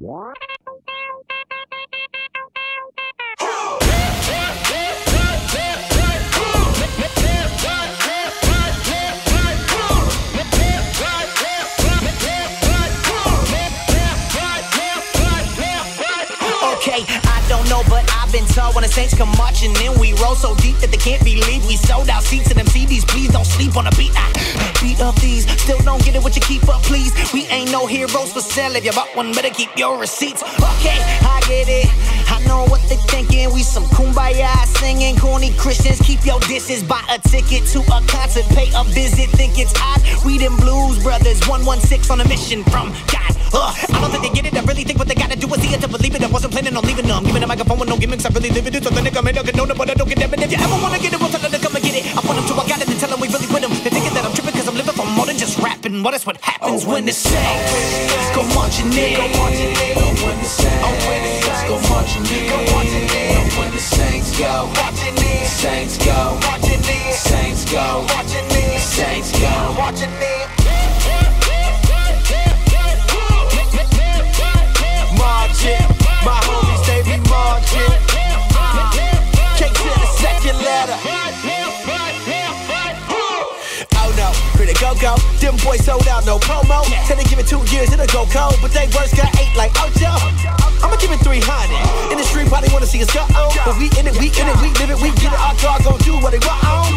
Okay, told when the Saints come marching in, we roll so deep that they can't believe we sold out seats in them CDs. Please don't sleep on the beat. I beat up these, still don't get it. What you keep up, please? We ain't no heroes for sale. If you bought one, better keep your receipts. Okay, I get it. I know what they thinking. We some kumbaya singing, corny Christians. Keep your dishes, buy a ticket to a concert, pay a visit. Think it's odd. We them blues brothers, 116 on a mission from God. Uh, I don't think they get it. I really think what they gotta do is see it to believe it. I wasn't planning on leaving them. Giving the microphone with no gimmicks. I really live it. So the nigga may not get known, but I don't get them. And if you ever wanna get it, we'll tell them to come and get it. I want them to, I got it, and tell them we really with them. Just rapping. What is what happens oh, oh, when the Saints go marching in? Go. When the Saints go marching in. When the Saints go in. Saints go in. Saints go in. Saints go go. Them boys sold out, no promo. Tell they give it two years, it'll go cold. But they worst got eight like Ocho. I'ma give it 300. In the street, probably wanna see us go on. But we in it, we in it, we live it, we get it. Our dog gon' do what they want on.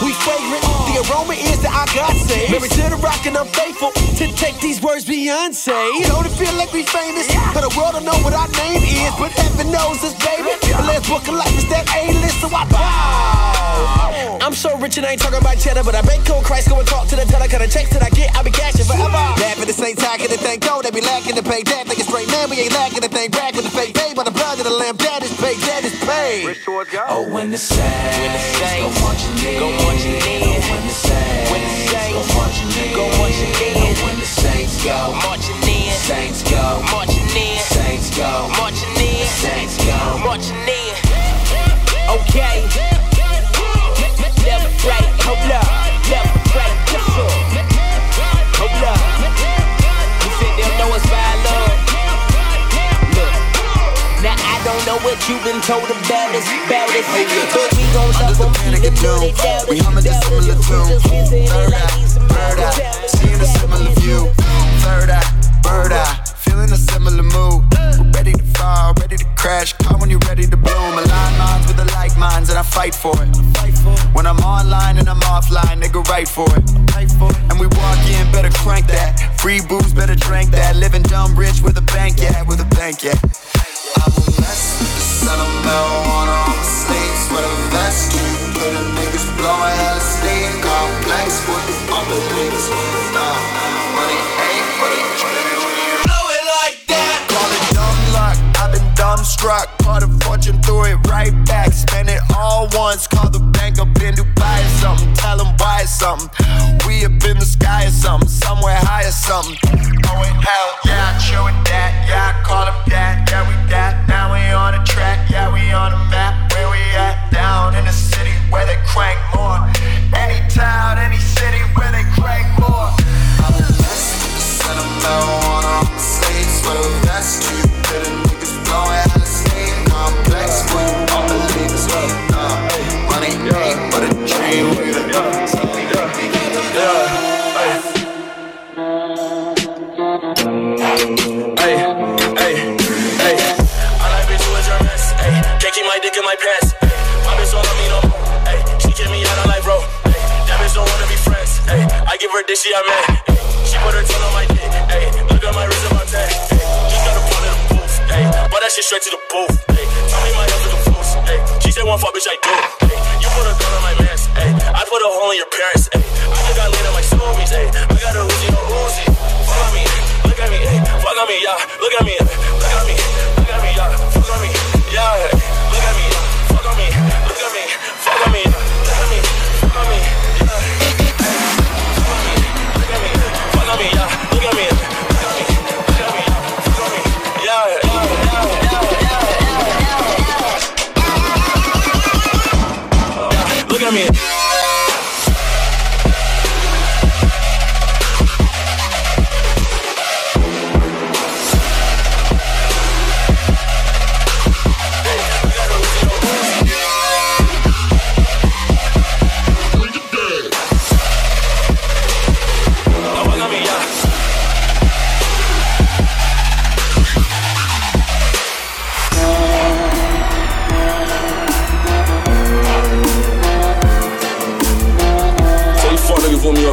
We fragrant, the aroma is that I got saved. Married to the rock and I'm faithful to take these words Beyonce. Don't it feel like we famous? But the world don't know what our name is, but heaven knows us, baby. The last book of life is that A-list, so I bow. I'm so rich and I ain't talking about cheddar, but I bake cold Christ, go and talk to the teller, cut the checks that I get, I'll be cashing forever. Laugh at the same time, get the thing go, they be lacking to pay that. Like a straight man, we ain't lacking the thing back with the fake pay, but the blood of the lamb, that is paid, that is paid. Oh, when the Saints go marching in, go marching in. Oh, when the Saints, when the Saints go marching in, go marching in. Oh, when the Saints go marching in, Saints go marching in, Saints go marching in, Saints go marching in. Okay, never break, hold up, never break, yes sir. Hold up, you think they'll know us by love? Look. Now I don't know what you've been told about us, about us, but we gon' love them even though they doubt us. We humming a similar tune. Third eye, bird eye, seeing a similar view. Third eye, bird eye, feeling a similar mood. We're ready to crash. Call when you're ready to bloom. Align minds with the like minds, and I fight for it. When I'm online and I'm offline, nigga, right for it. And we walk in, better crank that. Free booze, better drink that. Living dumb rich with a bank, yeah, with a bank, yeah. I will mess with the son of marijuana on my sleeve. Sweater vest, put a niggas blowing hella steam. Complex with the unbelievers. Nah, money dumbstruck. Part of fortune, threw it right back. Spend it all once. Call the bank up in Dubai or something. Tell them why it's something. We up in the sky or something. Somewhere high or something. Oh, hell yeah, I with that. Yeah, call them that. Yeah, we that. Now we on the track. Yeah, we on the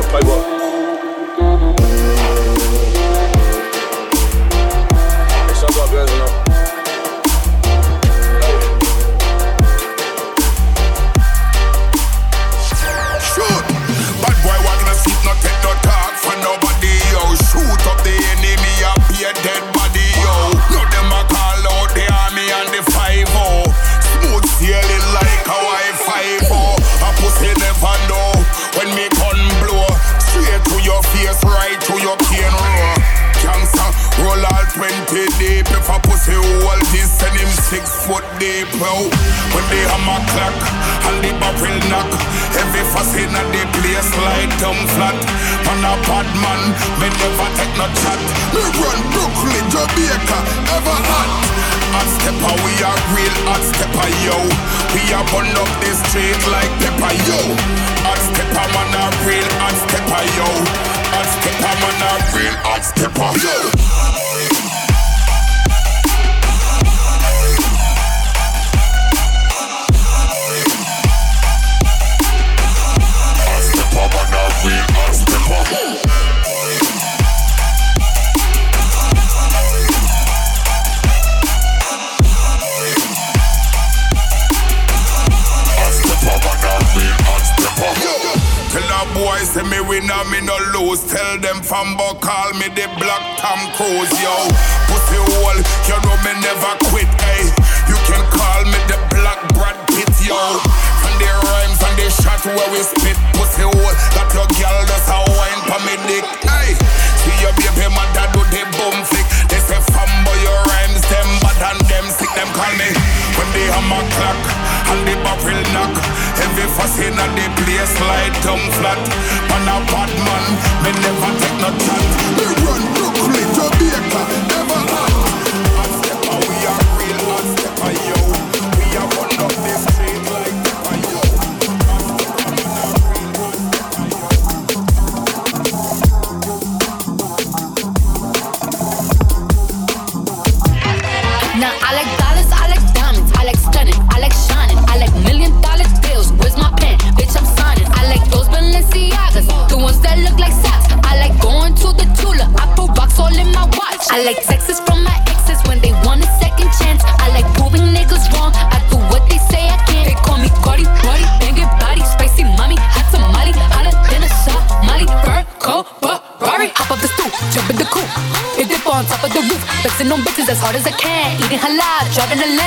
Zoom me dumb flat. Driving a lamb.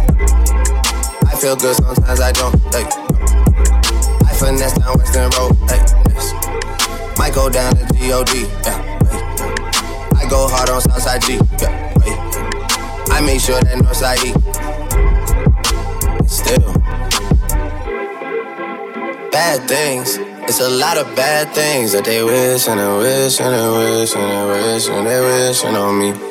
Feel good sometimes I don't. Hey. I finesse down Weston Road. Hey. Might go down to God. Yeah. I go hard on Southside G. Yeah. I make sure that Northside E. Still, bad things. It's a lot of bad things that they wish and they wish and they wish and they wish and they wishing on me.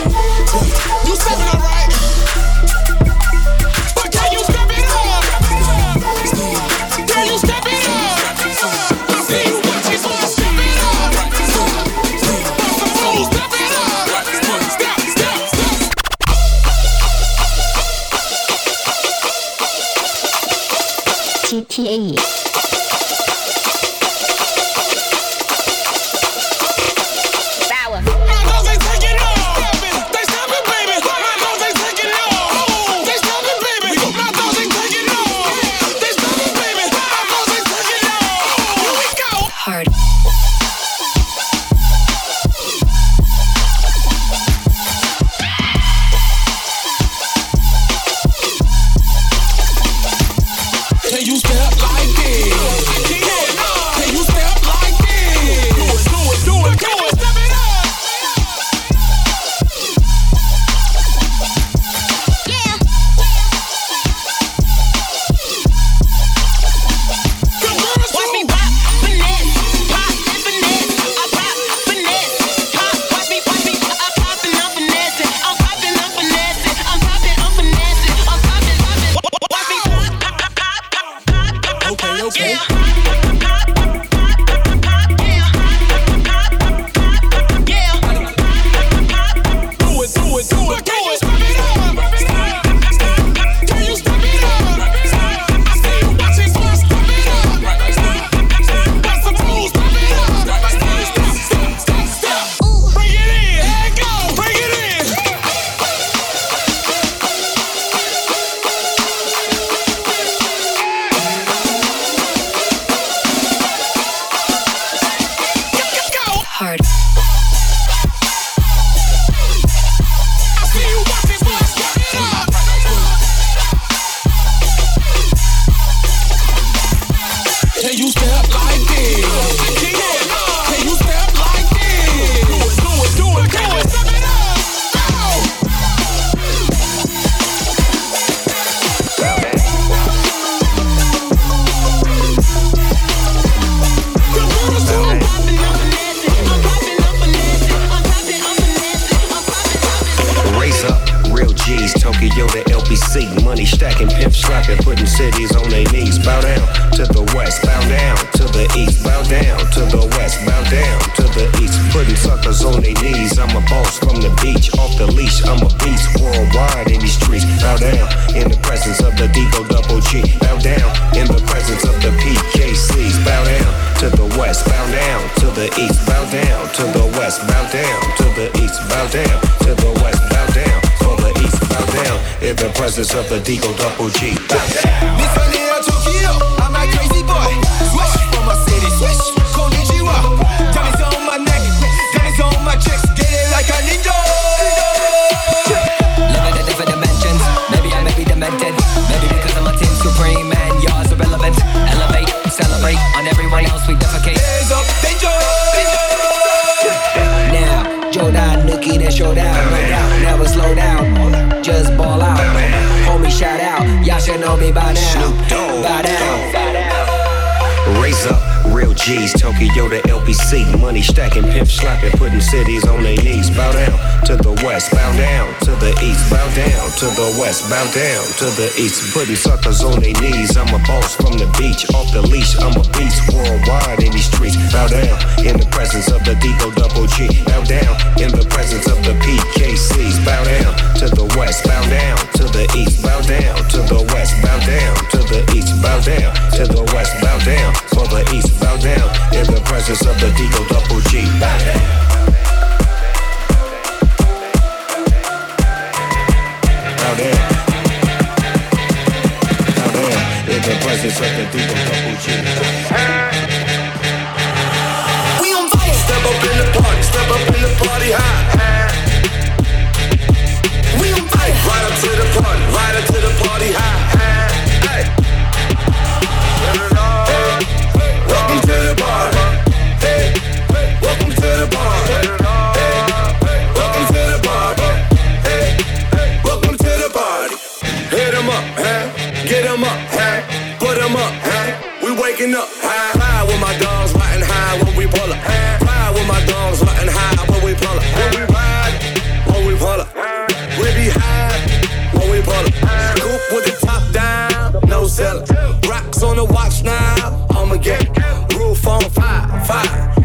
G's, Tokyo to LBC, Money stacking, pimp slapping, putting cities on their knees. Bow down to the west, bow down to the east, bow down to the west, bow down to the east. Putting suckers on their knees. I'm a boss from the beach, off the leash. I'm a beast worldwide in these streets. Bow down in the presence of the Deco Double G. Bow down in the presence of the PKCs. Bow down to the west, bow down to the east, bow down to the west, bow down to the east, bow down to the west, bow down for the east, bow down down in the presence of the Deagle Double G. How down? How down in the presence of the Deagle Double G? We on fire. Step up in the party, step up in the party high. We on fire. Right up to the party, right up to the party high. high.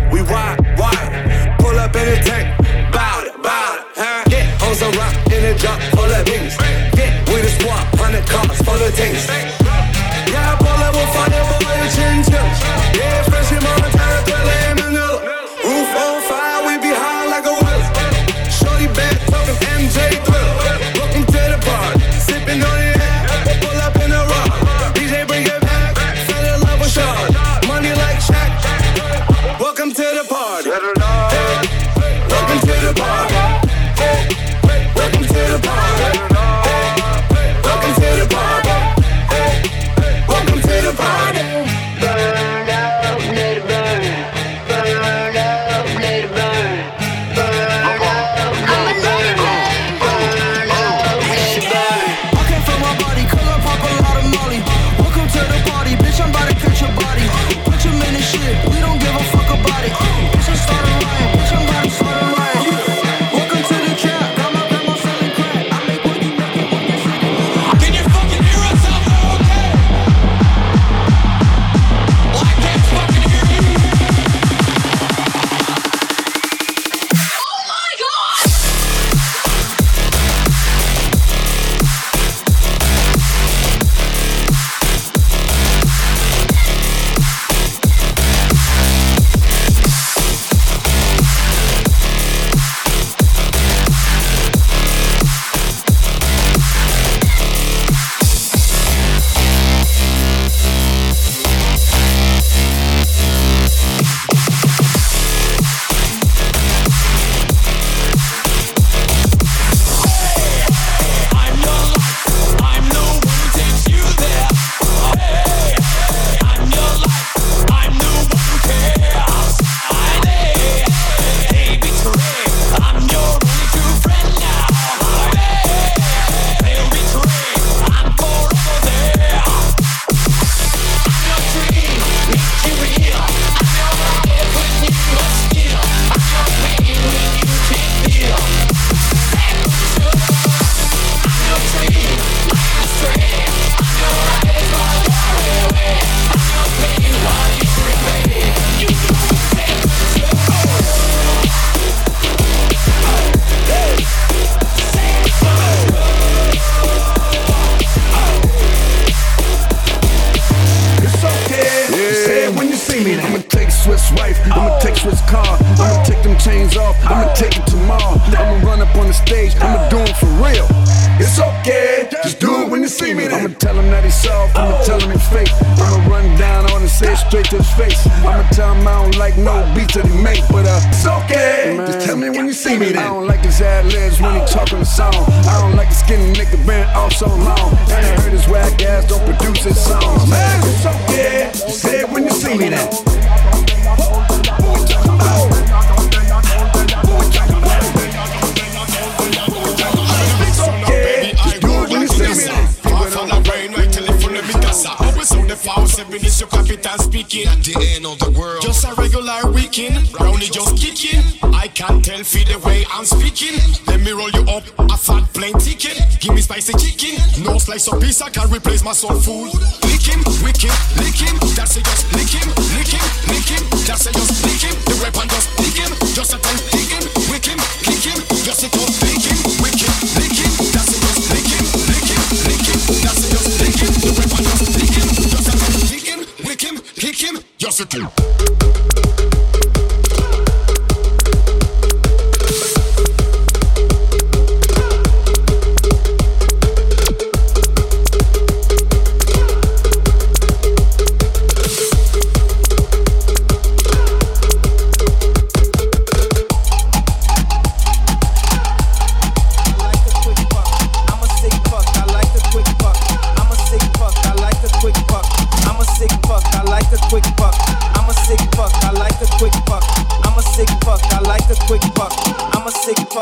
No peace I can replace my soul food.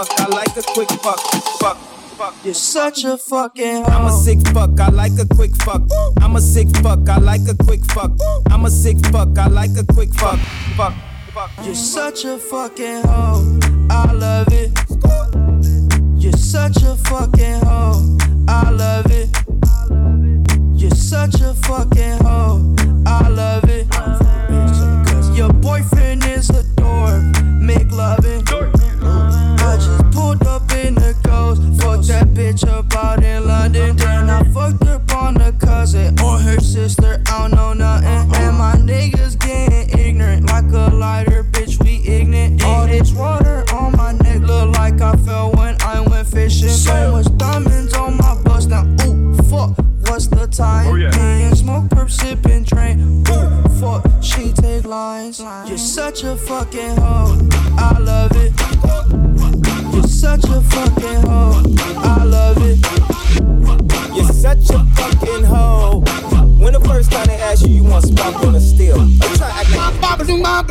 Fuck, I like a quick fuck. Fuck. Fuck. You're such a fucking hoe. I'm a sick fuck, I like a quick fuck. I'm a sick fuck, I like a quick fuck. I'm a sick fuck, I like a quick fuck. Fuck. Fuck. You're such a fucking hoe. I love it. You're such a fucking hoe. I love it. You're such a fucking hoe. I love it. Cause your boyfriend is a dork. Make loving. Bitch up out in London. Then I fucked up on a cousin or her sister. I don't know nothing. And my niggas getting ignorant like a lighter. Bitch, we ignorant. All this water on my neck look like I fell when I went fishing. So much diamonds on my bust now. Ooh, fuck what's the time? Oh, yeah. Smoke, perp, sip, and fuck, she take lines. You're such a fucking hoe. I love it. You're such a fucking hoe. I love it. You're such a fucking hoe. When the first time they ask you, you want steal. To act like. Bop, bop,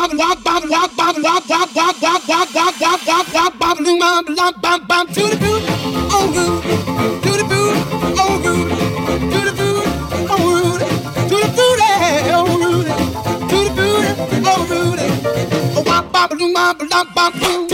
bop, bop, bop, bop, bop bop bop bop bop bop bop bop bop bop bling bop bop bop bop to the boo oh rude to the boo oh rude to the boo oh rude to the booty oh rude to the booty oh rude oh bop bop bling bop bop bop bling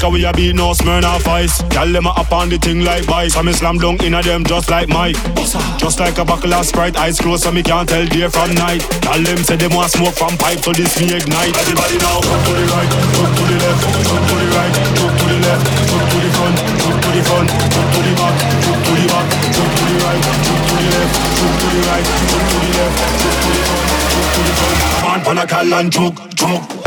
Liquor we a beat no Smirnoff Ice. Gyal them a up on the thing like vice. So me slam dunk inna them just like Mike. Just like a buckle of Sprite, eyes closed so me can't tell day from night. Gyal them say them want smoke from pipe, so this me ignite. Everybody now, jump to the right, jump to the left, jump to the right, jump to the left, jump to the front, jump to the front, jump to the back, jump to the back, jump to the right, jump to the left, jump to the right, jump to the left, jump to the front, jump to the front. On, pan a cal and choke, choke.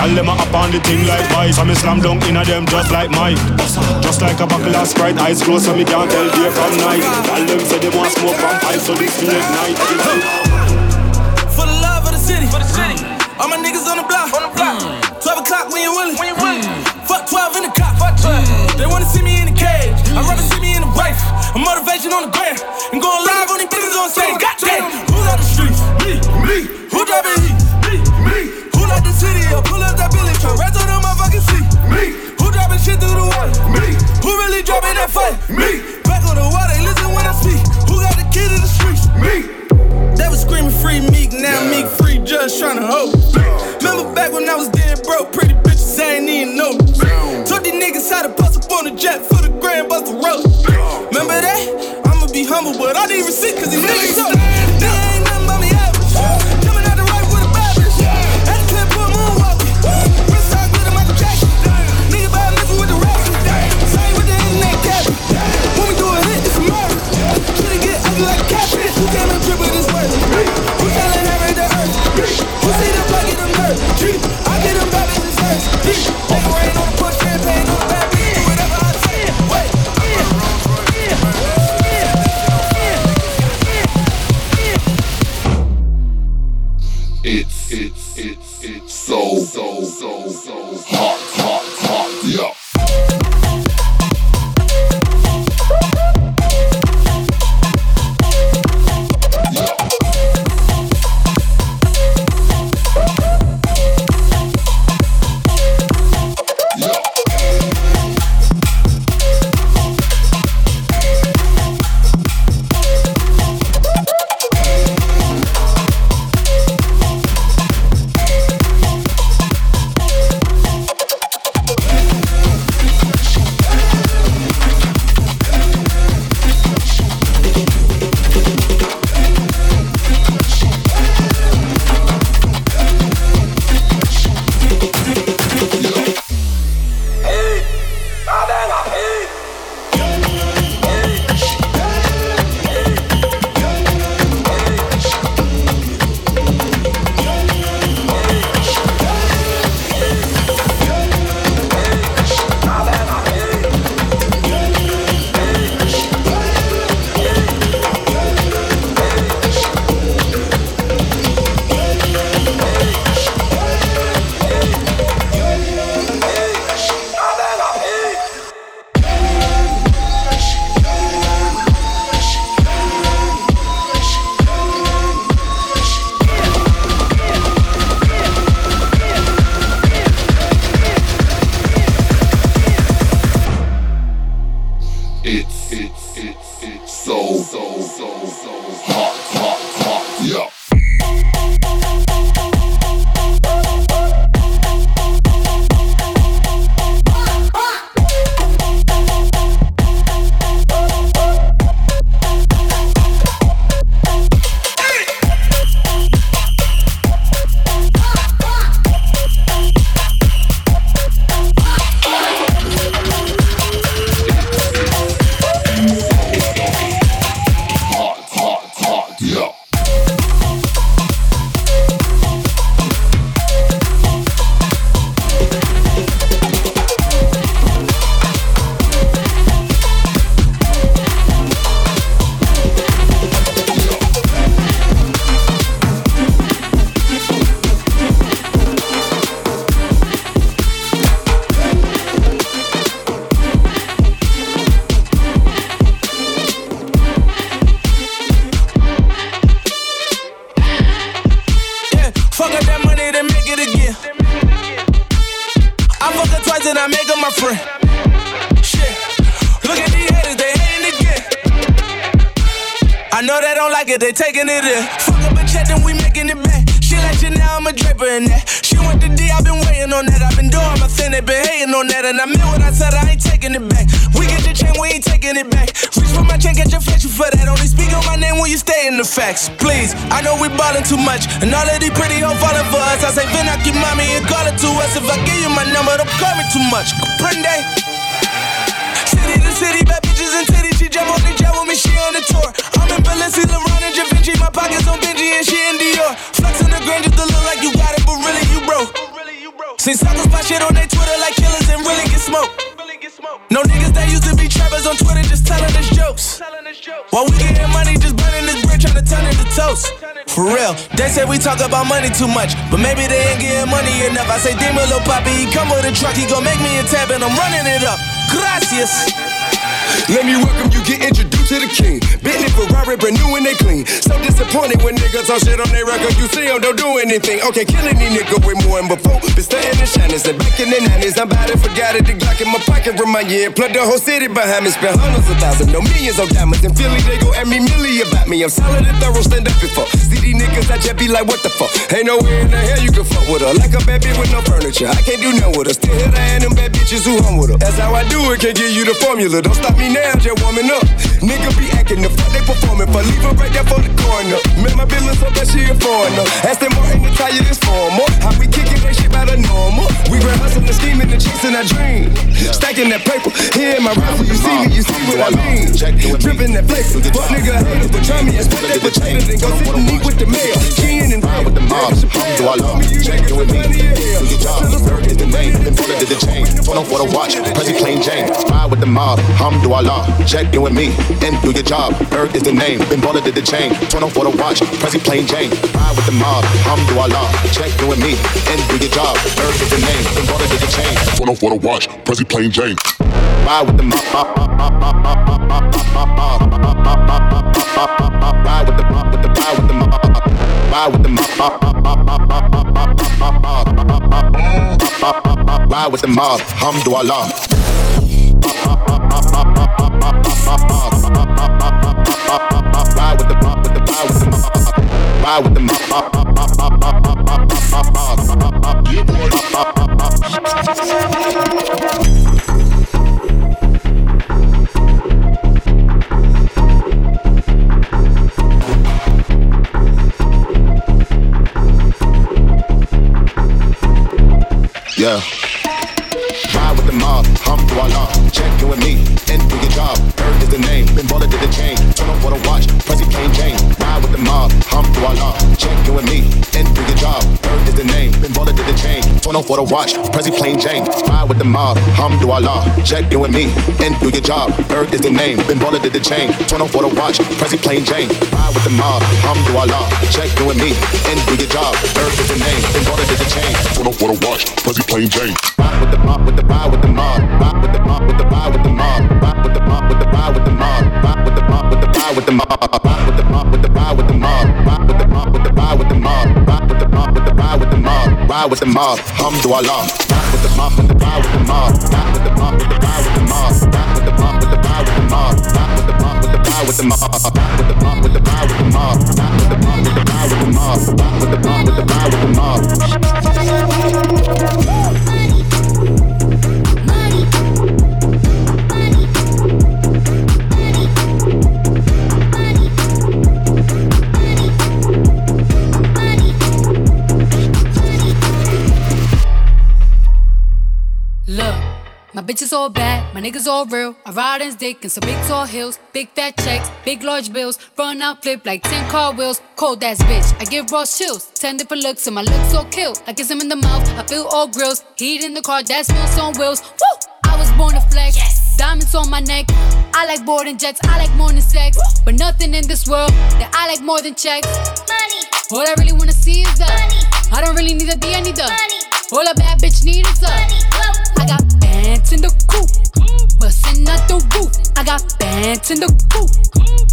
Tell them I up on the thing like vice. I'm a slam dunk in a them just like Mike. Just like a buckle of Sprite, eyes closed so me can't tell day from night. Tell them say they want smoke from pipe, so this me ignite. For the love of the city, for the city. All my niggas on the block, on the block. Mm. 12 o'clock when you willing, when you willing. Mm. Fuck 12 in the cop, fuck 12. Mm. They wanna see me in the cage, I'd rather see me in the wife. A motivation on the gram, and going live for the And all of these pretty For real, they say we talk about money too much, but maybe they ain't getting money enough. I say, Demon, little poppy, he come with a truck, he gon' make me a tab, and I'm running it up. Gracias. Let me welcome you, get introduced to the king. Bentley, Ferrari, brand new and they clean. So disappointed when niggas talk shit on their record. You see them, don't do anything. Okay, killing these niggas with more than before. Been stunting and shining, said back in the 90s. I'm about to forget it. The Glock in my pocket remind you. Plug the whole city behind me. Spend hundreds of thousands, no millions of diamonds. In Philly, they go at me milli about me. I'm solid and thorough, stand up before. See these niggas, I just be like, what the fuck? Ain't no way in the hell you can fuck with her. Like a bad bitch with no furniture. I can't do nothing with her. Still hit her and them bad bitches who hung with her. That's how I do it, can't give you the formula. Don't stop me now, just warming up. Nigga be acting the fuck they performing for. Leave her right there for the corner. Make my business up that she a foreigner. Aston Martin to tell you this formal. How we kicking that shit by the normal. We been hustling, scheming, and chasing our dream. Stacking that paper. Here in my rifle, you see me, you see what I mean. Dripping that flavor. Fuck nigga haters, but try me and split that potato. Then go sit and eat with the mayor. Ken and with the mob. Do I love? Check it with me. Do your job. Bird is the name. Been bullet to the chain. Turn on for the watch. Prezi plain Jane. Ride with the mob. Hum do I love? Check in with me. And do your job. Bird is the name. Been bullet to the chain. Turn on for the watch. Prezi plain Jane. Ride with the mob. Hum do I? Check in with me. And do your job. Bird is the name. Been bullet to the chain. Turn on for the watch. Prezi plain Jane. Ride with the mob. Ride with the mob. With the ride with the mob. Ride with the mob. Ride with the mob. Hum do I love? Ride with the ride with the mob. Hum do Allah. Check you and me, and do your job. Bird is the name, been baller to the chain. Turn on for the watch, Prezi plain Jane. Ride with the mob, hum do Allah. Check you and me, and do your job. Bird is the name, been baller to the chain. Turn on for the watch, Prezi plain Jane. Ride with the mob, hum do Allah. Check you and me, and do your job. Bird is the name, been baller to the chain. Turn on for the watch, Prezi plain Jane. Ride with the mob, Allah. Check you me, and do your job. Bird is the name, been to the chain. Turn the watch, Prezi plain Jane. With the mob, with the ride with the mob. Ride with the mob, with the ride with the mob. Ride with the mob, with the ride with the mob. Ride with the mob, with the ride with the mob. Ride with the mob, with the ride with the mob. Ride with the mob, with the ride with the mob. Ride with the mob, with the ride with the mob. Ride with the mob, hum do Allah. Ride with the mob, with the ride with the mob. Ride with the mob, with the ride with the mob. Ride with the mob, with the ride with the mob. Ride with the mob, with the ride with the mob. Ride with the mob, with the ride with the mob. Ride with the mob, with the ride with the mob. Ride with the mob, with the ride with the mob. Bitches all bad, my niggas all real. I ride in dick in some big tall hills, big fat checks, big large bills. Run out, flip like 10 car wheels. Cold ass bitch, I give raw chills. 10 different looks, and my looks so kill. I kiss him in the mouth, I feel all grills. Heat in the car, that smells on wheels. Woo! I was born to flex. Yes. Diamonds on my neck. I like boarding jets, I like more than sex. But nothing in this world that I like more than checks. Money. All I really wanna see is the money. I don't really need a D, I need the money. All a bad bitch need is the money. I got bands in the coop, bustin' out the roof. I got bands in the coop.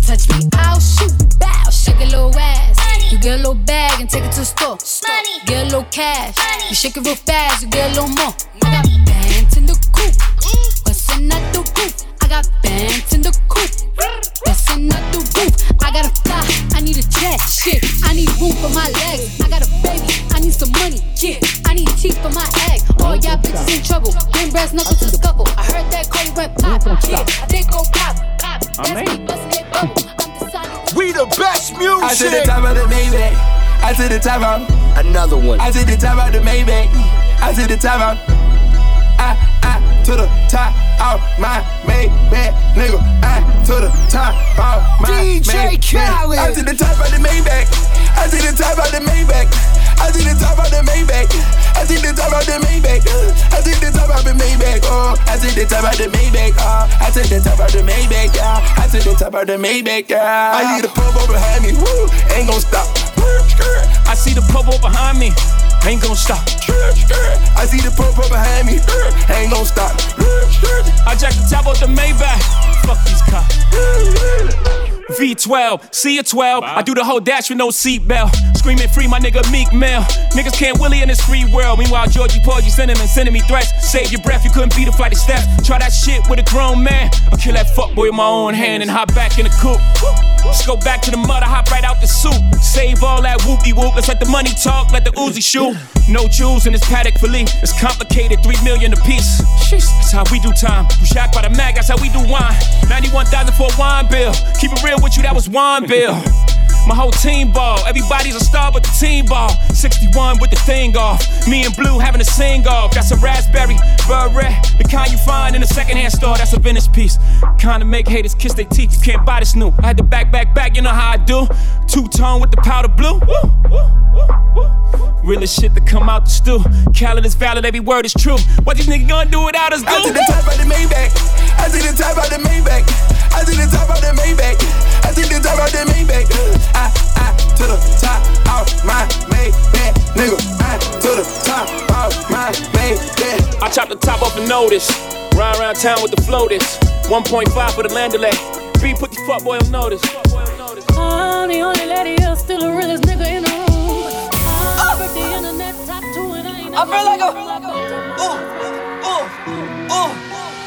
Touch me, I'll shoot. Bow, shake a little ass. You get a little bag and take it to the store. Get a little cash. You shake it real fast, you get a little more. I got bands in the coop, I to the top of another one. I to the top of the Maybach. I to the top of I I to the top of my Maybach, nigga. I to the top of my DJ Khaled. I to the top of the Maybach. I to the top of the Maybach. I to the top of the Maybach. I to the top of the Maybach. I to the top of the Maybach. Oh, I to the top of the Maybach. Oh, I to the top of the Maybach. Yeah, I to the top of the Maybach. Yeah, I need a pump over behind me. Woo, ain't gon' stop. I see the purple behind me. Ain't gon' stop. I see the purple behind me. Ain't gon' stop. I jack the top off the Maybach. Fuck these cops. V12, see a 12. I do the whole dash with no seatbelt. Screaming free, my nigga Meek Mill. Niggas can't Willie in this free world. Meanwhile, Georgie Porgy sending and sending me threats. Save your breath, you couldn't beat a flight of steps. Try that shit with a grown man. I'll kill that fuckboy with my own hand and hop back in the coupe. Let's go back to the mud, I hop right out the soup. Save all that whoopie whoop. Let's let the money talk, let the Uzi shoot. No jewels in this paddock fillet. It's complicated, three million a piece. That's how we do time. You shocked by the mag, that's how we do wine. 91,000 for a wine bill. Keep it real with you, that was wine bill. My whole team ball. Everybody's a star but the team ball. 61 with the thing off. Me and Blue having a sing off. That's a raspberry beret. The kind you find in a secondhand store. That's a vintage piece. Kind of make haters kiss their teeth. You can't buy this new. I had to back, back, back. You know how I do. Two tone with the powder blue. Woo, woo, woo. Realest shit to come out the stew. Khaled is valid, every word is true. What these niggas gonna do without us? Do? I to the top of the Maybach. I to the top of the Maybach. I to the top of the Maybach. I to the top of the Maybach. I, I to the top of my Maybach, nigga. I to the top of my Maybach. I chop the top off the notice. Ride around town with the floaters. 1.5 for the Mandalay. B put the fuckboy on notice. I'm the only lady here, still the realest nigga in the room. I I feel like a ooh, ooh, ooh,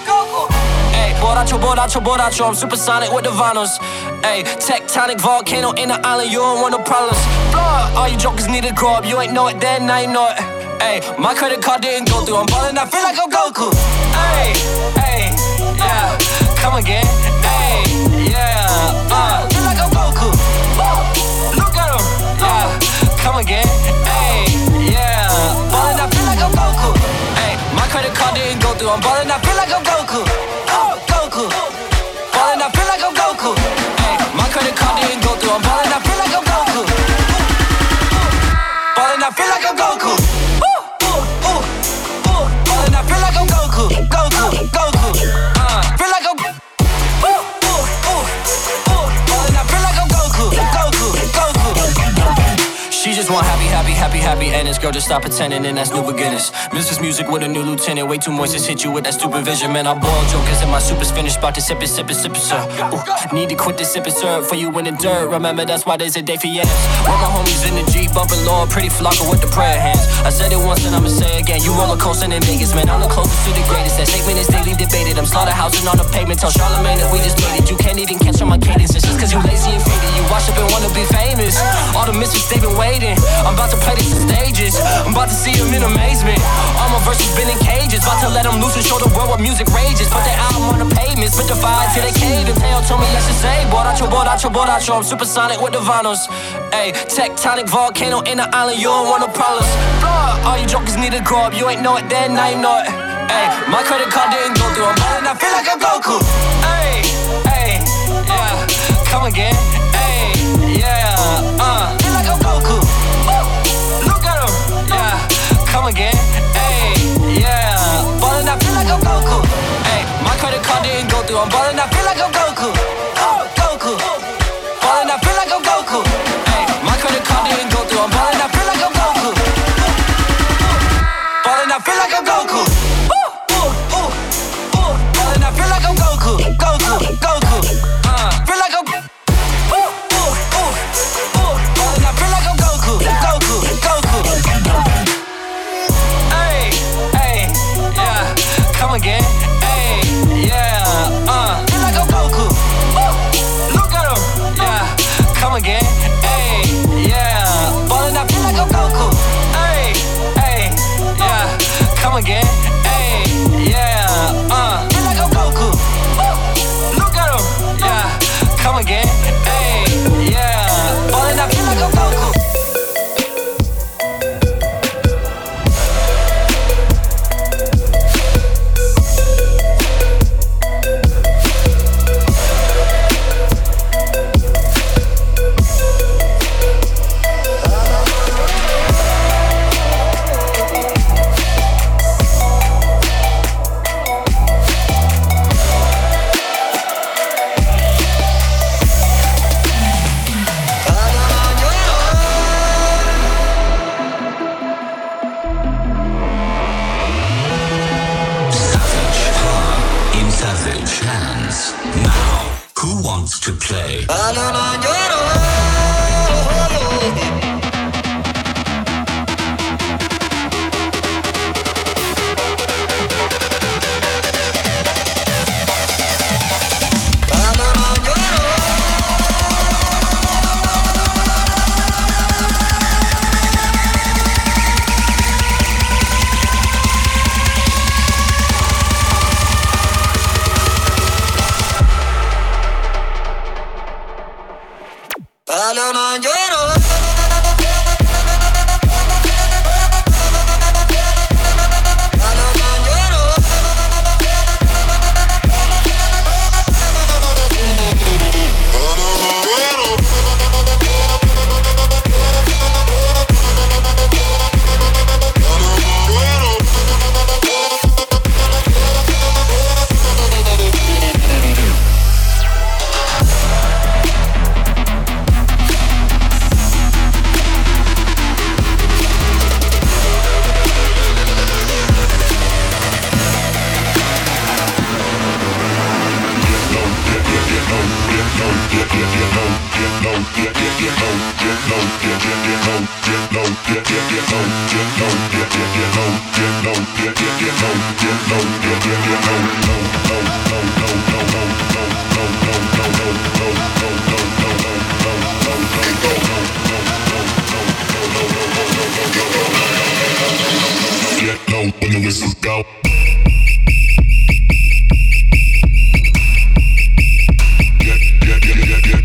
Goku. Hey, borracho, borracho, borracho, I'm supersonic with the vinyls. Hey, tectonic volcano in the island, you don't want no problems. Up, all you jokers need to grow up, you ain't know it then, now you know it. Hey, my credit card didn't go through, I'm ballin', I feel like I'm Goku. Hey, hey, yeah, come again. Hey, yeah, uh, through, I'm ballin', I feel like I'm Goku. Oh, Goku. Ballin', I feel like I'm Goku. Hey, my credit card didn't go through, I'm ballin', I feel like I'm Goku. Ballin', I feel like I'm Goku. Goku. Goku, Goku. Uh, feel like I'm. Ballin', I feel like I'm Goku. Goku, Goku. She just want happy, happy, happy, endings. Girl, just stop pretending and that's new beginnings. Mrs. Music with a new lieutenant. Way too moist, just hit you with that stupid vision. Man, I boil jokers and my soup super's finished. About to sip it, sip it, sip it, sir. Ooh, need to quit this sip it, sir. For you in the dirt. Remember, that's why there's a day for yes. With my homies in the Jeep, bumping low, pretty flocker with the prayer hands. I said it once and I'ma say again. You roller coasting in Vegas, man. I'm the closest to the greatest. That statement is daily debated. I'm slaughterhousing on the pavement. Tell Charlemagne that we just made it. You can't even catch on my cadence. It's just cause you lazy and faded. You wash up and wanna be famous. All the misfits, they've been waiting. I'm about to play stages. I'm about to see them in amazement. All my verses been in cages. About to let them loose and show the world what music rages. Put their album on the pavement. Spit the fire till they cave. And Teo told me I should say, Boracho, Boracho, Boracho. I'm supersonic with the vinyls. Ayy, tectonic volcano in the island. You don't want no problems. All you jokers need to grow up. You ain't know it then, now you know it. Ayy, my credit card didn't go through. I'm ballin', I feel like I'm Goku. Ayy, ayy, yeah, come again. Ayy, yeah, uh, again. Ayy, yeah, ballin', I feel like I'm Goku. Ayy, my credit card didn't go through. I'm ballin', I feel like I'm Goku.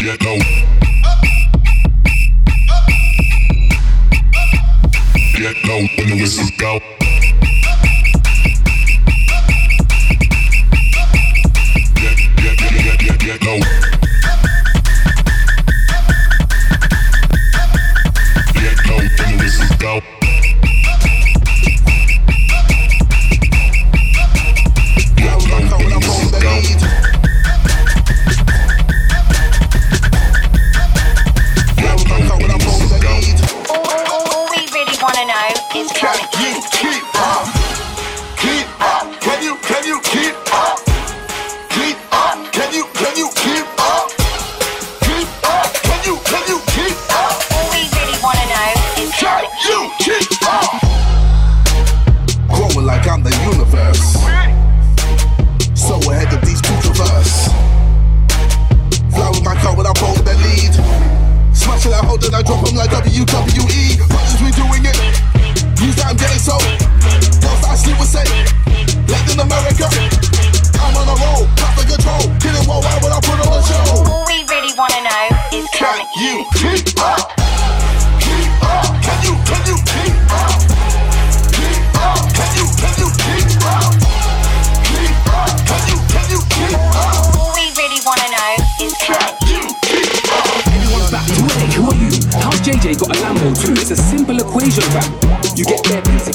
get low. não tenho esse tal. two. It's a simple equation, fam. You get there, easy.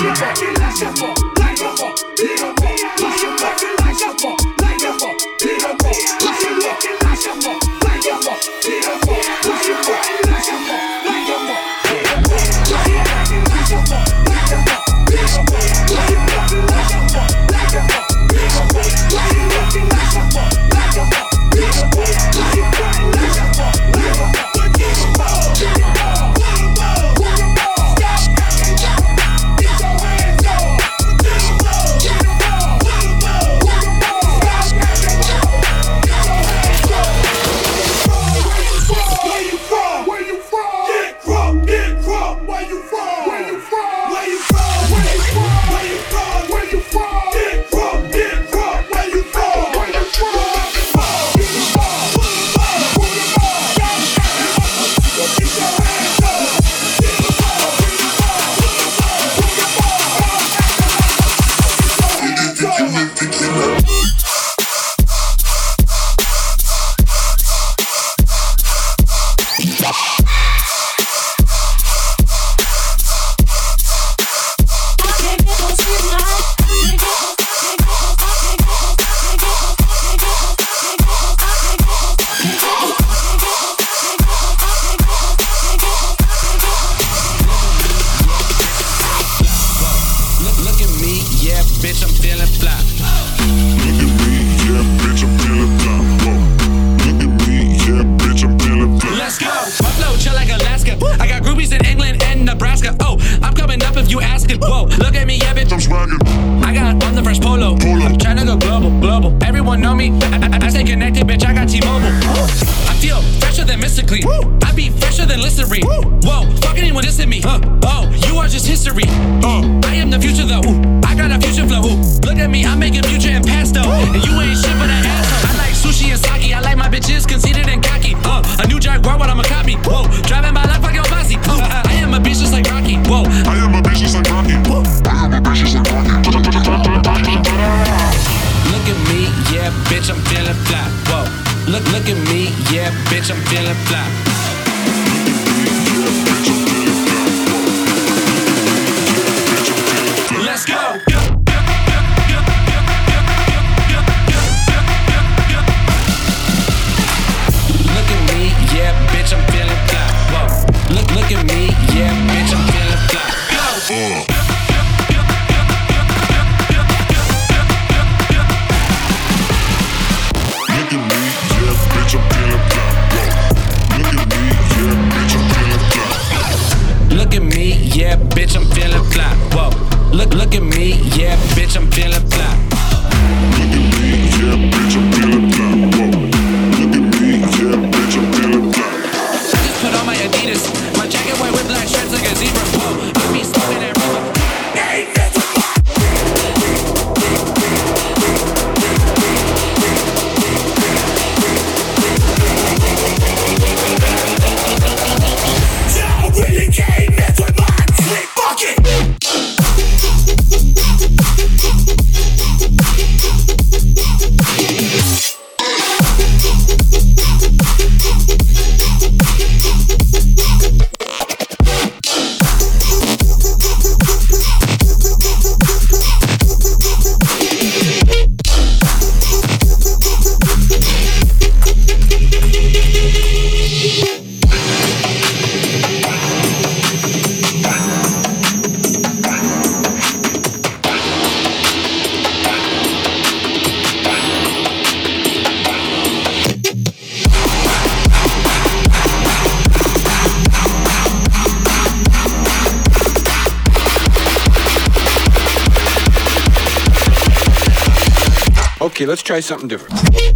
Look, global. Everyone know me. I, I, I stay connected, bitch. I got T-Mobile. I feel fresher than mystically. I be fresher than Listerine. Whoa, fuck anyone dissing me. Huh. Oh, you are just history. Uh, I am the future though. I got a future flow. Look at me, I'm making future and past though. And you ain't shit but an asshole. I like sushi and sake. I like my bitches conceited and cocky. Uh, a new Jaguar, what I'm a copy. Whoa, driving my life like your bossy. Uh, bitch, I'm feeling fly. Whoa, look, look at me, yeah, bitch, I'm feeling fly. Let's go. Look at me, yeah, bitch, I'm feeling fly. Look, look at me, yeah, bitch, I'm feeling fly. Go. Look Okay, let's try something different.